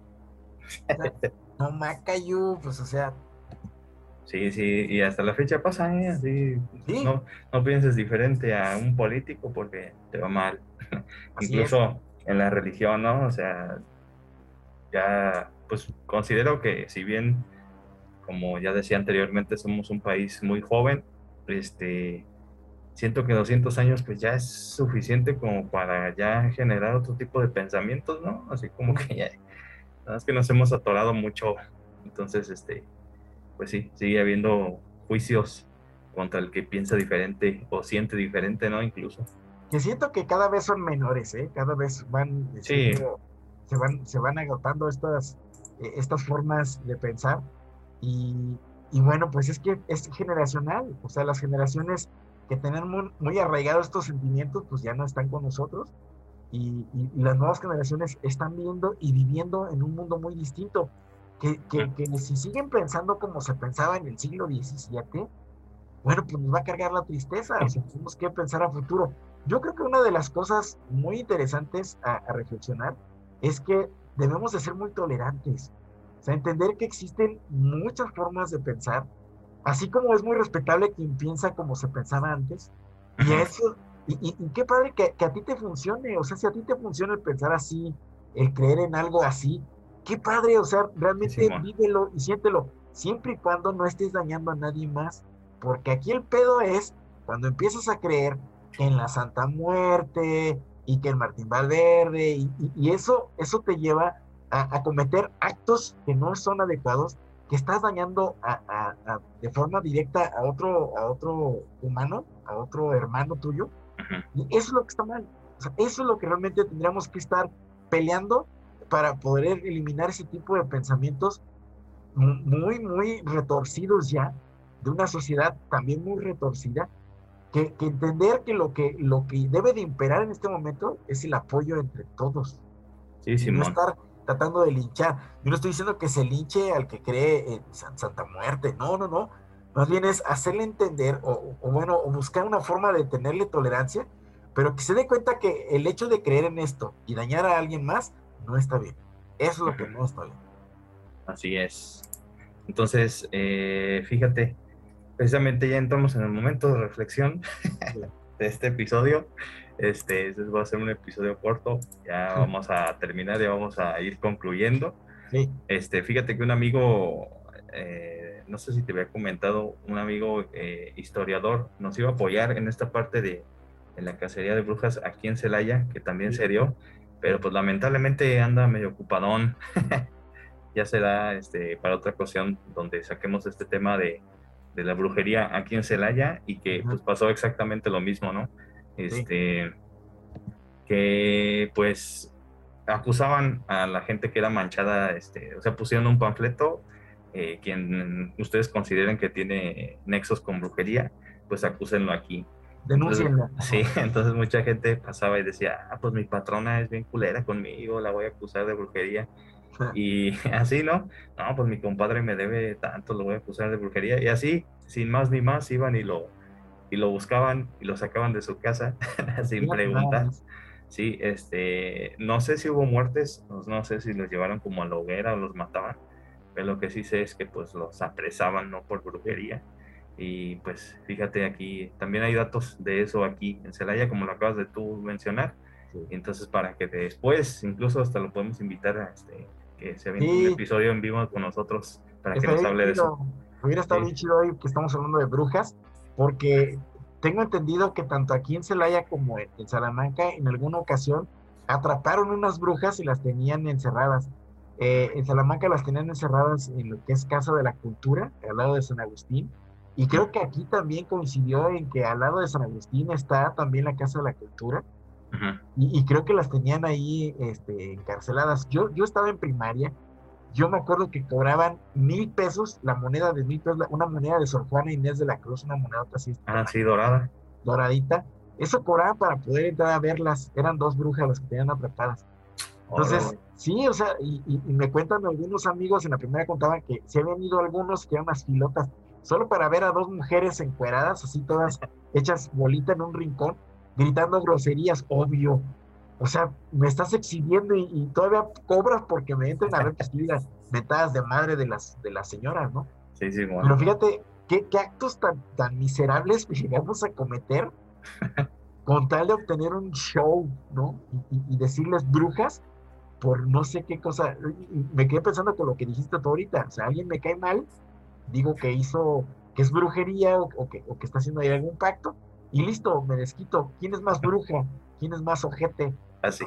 no, Macayu, pues o sea, Sí, sí, y hasta la fecha pasa, ¿eh? Así, No, no pienses diferente a un político porque te va mal. Incluso en la religión, ¿no? O sea, ya, pues considero que si bien, como ya decía anteriormente, somos un país muy joven, este, siento que 200 años pues ya es suficiente como para ya generar otro tipo de pensamientos, ¿no? Así como que ya, es que nos hemos atorado mucho, entonces, este, pues sí, sigue habiendo juicios contra el que piensa diferente o siente diferente, ¿no? Incluso. Que siento que cada vez son menores, ¿eh? Cada vez van, sí. se van, se van agotando estas, eh, estas formas de pensar y, y, bueno, pues es que es generacional, o sea, las generaciones que tienen muy, muy arraigados estos sentimientos, pues ya no están con nosotros y, y, y las nuevas generaciones están viendo y viviendo en un mundo muy distinto que, si siguen pensando como se pensaba en el siglo XVII, bueno, pues nos va a cargar la tristeza, o sea, tenemos que pensar a futuro. Yo creo que una de las cosas muy interesantes a, reflexionar es que debemos de ser muy tolerantes, sea, entender que existen muchas formas de pensar, así como es muy respetable quien piensa como se pensaba antes, y eso, y, qué padre que, que, a ti te funcione, o sea, si a ti te funciona el pensar así, el creer en algo así, qué padre, o sea, realmente vívelo y siéntelo, siempre y cuando no estés dañando a nadie más, porque aquí el pedo es cuando empiezas a creer en la Santa Muerte y que el Martín Valverde y, eso, eso te lleva a, cometer actos que no son adecuados, que estás dañando de forma directa a otro, a otro humano, a otro hermano tuyo, y eso es lo que está mal. O sea, eso es lo que realmente tendríamos que estar peleando para poder eliminar ese tipo de pensamientos muy, muy retorcidos ya, de una sociedad también muy retorcida, que, entender que lo, que lo que debe de imperar en este momento es el apoyo entre todos. Sí, sí, no estar tratando de linchar. Yo no estoy diciendo que se linche al que cree en Santa Muerte, no, no, no. Más bien es hacerle entender, o, o bueno, o buscar una forma de tenerle tolerancia pero que se dé cuenta que el hecho de creer en esto y dañar a alguien más no está bien. Eso es lo que no está bien. Así es. Entonces, eh, fíjate, precisamente ya entramos en el momento de reflexión de este episodio. Este, este, va a ser un episodio corto, ya vamos a terminar, ya vamos a ir concluyendo. Este, fíjate que un amigo, eh, no sé si te había comentado, un amigo eh, historiador nos iba a apoyar en esta parte de en la cacería de brujas aquí en Celaya, que también se dio, pero pues lamentablemente anda medio ocupadón. ya será este, para otra ocasión donde saquemos este tema de, de la brujería aquí en Celaya y que pues pasó exactamente lo mismo, ¿no? Este, que pues acusaban a la gente que era manchada, este, o sea, pusieron un panfleto, eh, quien ustedes consideren que tiene nexos con brujería, pues acúsenlo aquí. Denúncienlo. Sí, entonces mucha gente pasaba y decía, ah, pues mi patrona es bien culera conmigo, la voy a acusar de brujería. Y así, ¿no? No, pues mi compadre me debe tanto, lo voy a acusar de brujería. Y así, sin más ni más, iban y lo, y lo buscaban y lo sacaban de su casa sin preguntar. Sí, este, no sé si hubo muertes, no sé si los llevaron como a la hoguera o los mataban, pero lo que sí sé es que pues los apresaban, no por brujería. Y pues fíjate aquí, también hay datos de eso aquí en Celaya, como lo acabas de tú mencionar. Entonces, para que después, incluso hasta lo podemos invitar a este, que se venga un episodio en vivo con nosotros para que nos hable de eso. Hubiera estado bien chido hoy que estamos hablando de brujas, porque tengo entendido que tanto aquí en Celaya como en Salamanca, en alguna ocasión atraparon unas brujas y las tenían encerradas. Eh, en Salamanca las tenían encerradas en lo que es Casa de la Cultura, al lado de San Agustín. Y creo que aquí también coincidió en que al lado de San Agustín está también la Casa de la Cultura y, creo que las tenían ahí este, encarceladas. Yo, yo estaba en primaria, yo me acuerdo que cobraban mil pesos la moneda de mil pesos, una moneda de Sor Juana Inés de la Cruz, una moneda así. Ah, sí, dorada. Doradita. Eso cobraban para poder entrar a verlas. Eran dos brujas las que tenían atrapadas. Entonces, sí, o sea, y, me cuentan algunos amigos en la primera contaban que se habían ido algunos que eran unas filotas, solo para ver a dos mujeres encueradas, así todas hechas bolita en un rincón, gritando groserías, obvio. O sea, me estás exhibiendo y, todavía cobras porque me entren a ver que estoy las metadas de madre de las, de las señoras, ¿no? Sí, sí, bueno. Pero fíjate, ¿qué, actos tan, tan miserables llegamos a cometer con tal de obtener un show, ¿no? Y, decirles brujas por no sé qué cosa. Me quedé pensando con lo que dijiste tú ahorita. O sea, alguien me cae mal, digo que hizo, que es brujería o, que, o que está haciendo ahí algún pacto, y listo, me desquito. ¿Quién es más bruja? ¿Quién es más ojete? Así.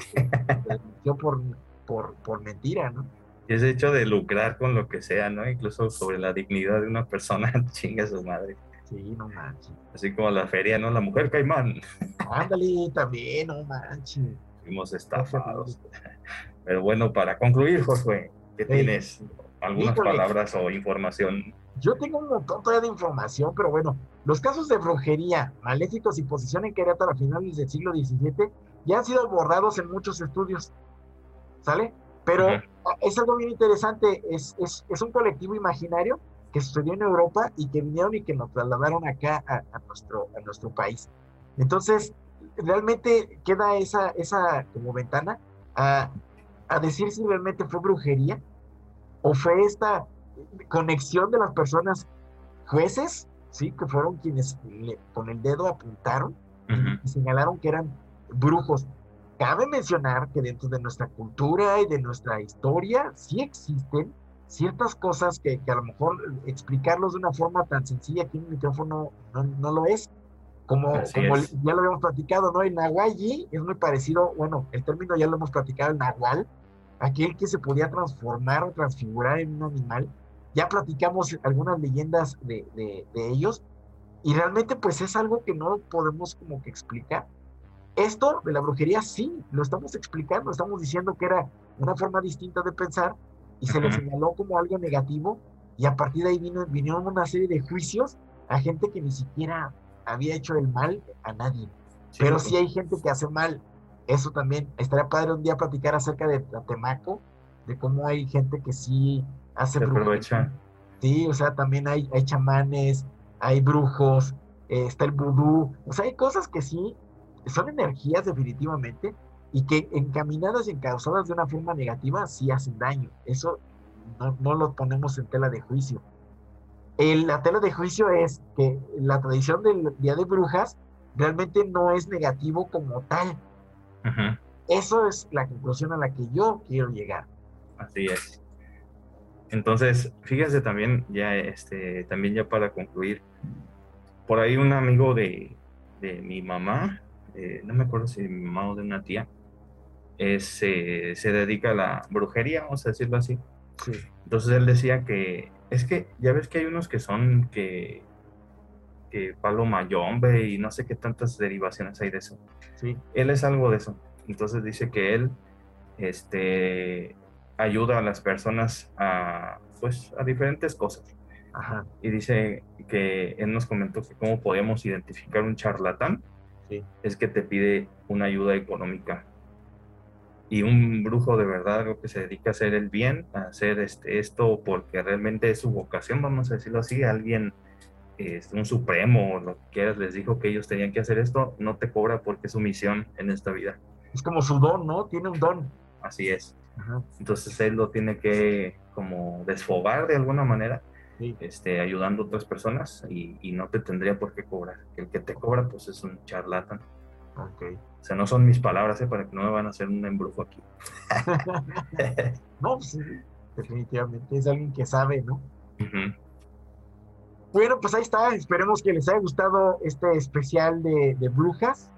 Yo por, por, por mentira, ¿no? Y ese hecho de lucrar con lo que sea, ¿no? Incluso sobre la dignidad de una persona, chinga su madre. Sí, no manches. Así como la feria, ¿no? La mujer caimán. Ándale, también, no manches. Fuimos estafados. Pero bueno, para concluir, Josué, ¿qué tienes? ¿Algunas palabras o información yo tengo un montón todavía de información, pero bueno, los casos de brujería, maléficos y posición en Querétaro a finales del siglo XVII ya han sido borrados en muchos estudios, ¿sale? Pero es algo bien interesante, es, es, es, un colectivo imaginario que sucedió en Europa y que vinieron y que nos trasladaron acá a, nuestro, a nuestro país. Entonces, realmente queda esa, esa como ventana a, a decir si realmente fue brujería o fue esta conexión de las personas jueces, ¿sí? Que fueron quienes con el dedo apuntaron y señalaron que eran brujos. Cabe mencionar que dentro de nuestra cultura y de nuestra historia sí existen ciertas cosas que, a lo mejor explicarlos de una forma tan sencilla aquí en el micrófono no, lo es. Como, como ya lo habíamos platicado, ¿no? El nahualli es muy parecido, bueno, el término ya lo hemos platicado, el nahual, aquel que se podía transformar o transfigurar en un animal, ya platicamos algunas leyendas de, de, ellos y realmente pues es algo que no podemos como que explicar. Esto de la brujería sí, lo estamos explicando, estamos diciendo que era una forma distinta de pensar y se le señaló como algo negativo y a partir de ahí vino, vinieron una serie de juicios a gente que ni siquiera había hecho el mal a nadie. Pero sí hay gente que hace mal. Eso también, estaría padre un día platicar acerca de Temaco, de cómo hay gente que sí hace Se Sí, o sea, también hay, hay chamanes, hay brujos, eh, está el vudú, o sea, hay cosas que sí son energías definitivamente y que encaminadas y encausadas de una forma negativa sí hacen daño. Eso no, no lo ponemos en tela de juicio. El, la tela de juicio es que la tradición del Día de Brujas realmente no es negativo como tal. Eso es la conclusión a la que yo quiero llegar. Así es. Entonces, fíjense también, ya este, también ya para concluir, por ahí un amigo de, de mi mamá, eh, no me acuerdo si de mi mamá o de una tía, es, eh, se dedica a la brujería, vamos a decirlo así. Entonces él decía que es que ya ves que hay unos que son que, que palo mayombe y no sé qué tantas derivaciones hay de eso. Sí. Él es algo de eso. Entonces dice que él este, ayuda a las personas a, pues, a diferentes cosas. Ajá. Y dice que él nos comentó que cómo podemos identificar un charlatán. Sí. Es que te pide una ayuda económica y un brujo de verdad algo que se dedica a hacer el bien, a hacer este, esto porque realmente es su vocación, vamos a decirlo así, alguien, este, un supremo, o lo que quieras, les dijo que ellos tenían que hacer esto, no te cobra porque es su misión en esta vida. Es como su don, ¿no? Tiene un don. Así es. Entonces él lo tiene que como desfogar de alguna manera, este, ayudando a otras personas y, y no te tendría por qué cobrar. El que te cobra pues es un charlatán. Ok. O sea, no son mis palabras, ¿eh? para que no me van a hacer un embrujo aquí. no, pues, definitivamente es alguien que sabe, ¿no? Bueno, pues ahí está. Esperemos que les haya gustado este especial de, brujas.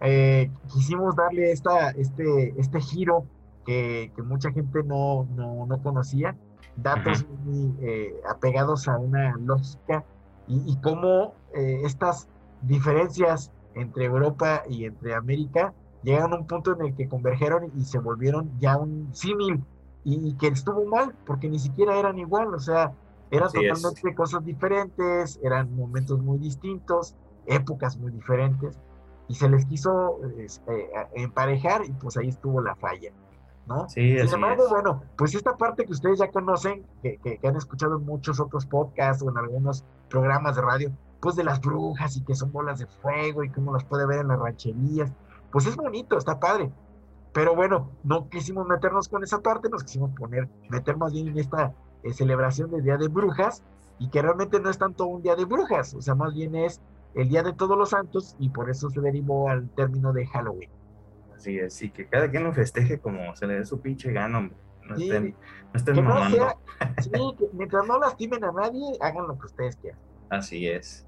Eh, quisimos darle esta, este, este giro que, mucha gente no, no, conocía. Datos muy eh, apegados a una lógica y, y cómo eh, estas diferencias entre Europa y entre América llegaron a un punto en el que convergieron y se volvieron ya un símil y, que estuvo mal porque ni siquiera eran igual, o sea, eran totalmente cosas diferentes, eran momentos muy distintos, épocas muy diferentes y se les quiso este, emparejar y pues ahí estuvo la falla. ¿No? Sin embargo, bueno, pues esta parte que ustedes ya conocen, que, que, han escuchado en muchos otros podcasts o en algunos programas de radio, pues de las brujas y que son bolas de fuego y cómo las puede ver en las rancherías. Pues es bonito, está padre. Pero bueno, no quisimos meternos con esa parte, nos quisimos poner, meter más bien en esta eh, celebración del Día de Brujas y que realmente no es tanto un Día de Brujas, o sea, más bien es el Día de Todos los Santos y por eso se derivó al término de Halloween. Así es, y que cada quien lo festeje como se le dé su pinche gano, No estén, no estén sí, que mientras no lastimen a nadie, hagan lo que ustedes quieran. Así es.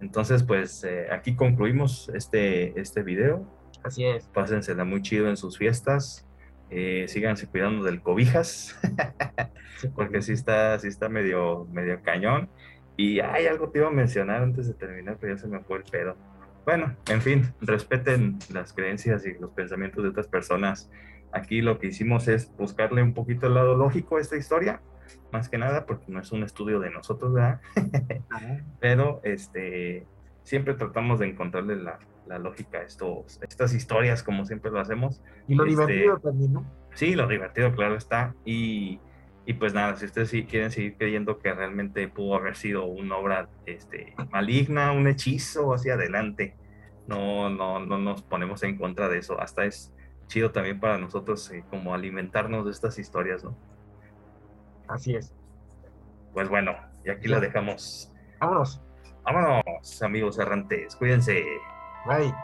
Entonces, pues eh, aquí concluimos este, este video. Así es. Pásensela muy chido en sus fiestas. Eh, síganse cuidando del cobijas, porque sí está, sí está medio, medio cañón. Y hay algo que iba a mencionar antes de terminar, pero ya se me fue el pedo. Bueno, en fin, respeten las creencias y los pensamientos de otras personas. Aquí lo que hicimos es buscarle un poquito el lado lógico a esta historia más que nada, porque no es un estudio de nosotros, ¿verdad? Pero este, siempre tratamos de encontrarle la, la, lógica a estos, estas historias, como siempre lo hacemos. Y lo este, divertido también, ¿no? Sí, lo divertido, claro está. Y, y pues nada, si ustedes sí quieren seguir creyendo que realmente pudo haber sido una obra este, maligna, un hechizo hacia adelante, no, no, no nos ponemos en contra de eso. Hasta es chido también para nosotros eh, como alimentarnos de estas historias, ¿no? Así es. Pues bueno, y aquí la dejamos. Vámonos. Vámonos, amigos errantes. Cuídense. Bye.